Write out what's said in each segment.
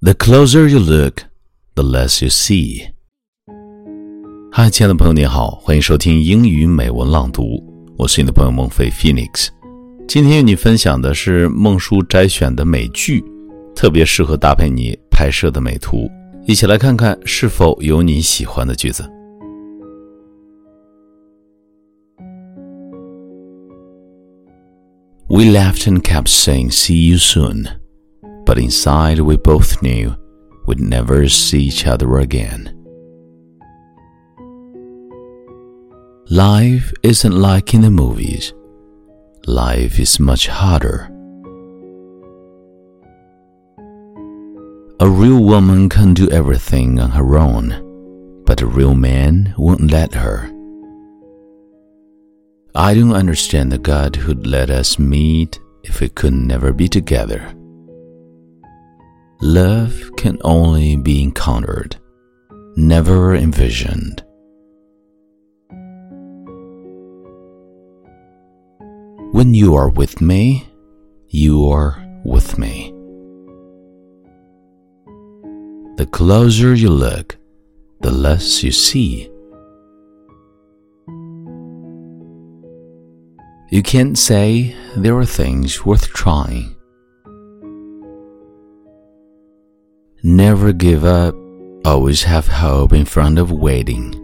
The closer you look, the less you see. 嗨，亲爱的朋友，你好，欢迎收听英语美文朗读，我是你的朋友孟非 Phoenix。今天与你分享的是孟叔摘选的美剧，特别适合搭配你拍摄的美图。一起来看看是否有你喜欢的句子。We laughed and kept saying, "See you soon." But inside we both knew we'd never see each other again. Life isn't like in the movies. Life is much harder. A real woman can do everything on her own, but a real man won't let her. I don't understand the God who'd let us meet if we could never be together. Love can only be encountered, never envisioned. When you are with me, you are with me. The closer you look, the less you see. You can't say there are things worth trying Never give up, always have hope in front of waiting.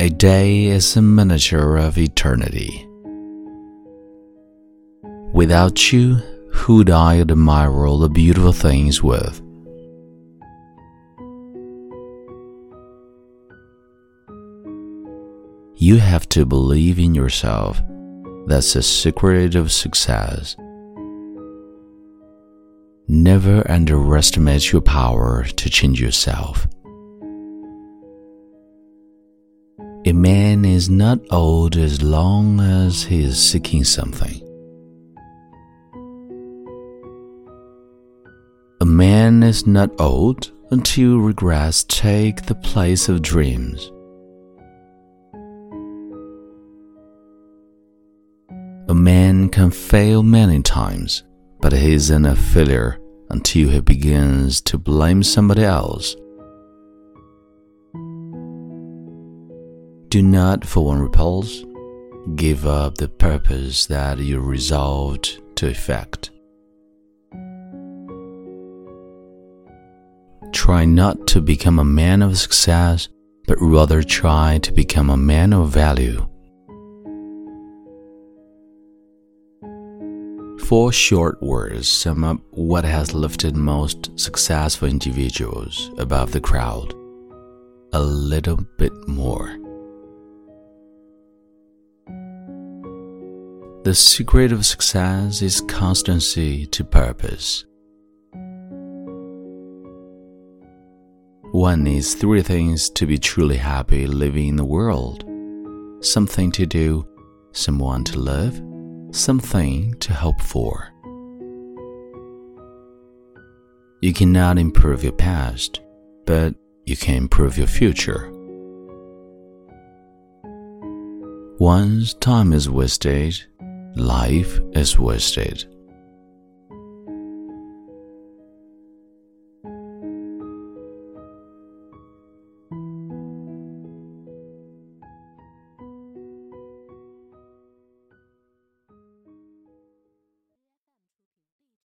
A day is a miniature of eternity. Without you, who'd I admire all the beautiful things with? You have to believe in yourself. That's the secret of success. Never underestimate your power to change yourself. A man is not old as long as he is seeking something. A man is not old until regrets take the place of dreams. A man can fail many times but he isn't a failure until he begins to blame somebody else. Do not, for one repulse, give up the purpose that you resolved to effect. Try not to become a man of success, but rather try to become a man of value. Four short words sum up what has lifted most successful individuals above the crowd. A little bit more. The secret of success is constancy to purpose. One needs three things to be truly happy living in the world something to do, someone to love, something to hope for. You cannot improve your past, but you can improve your future. Once time is wasted, life is wasted.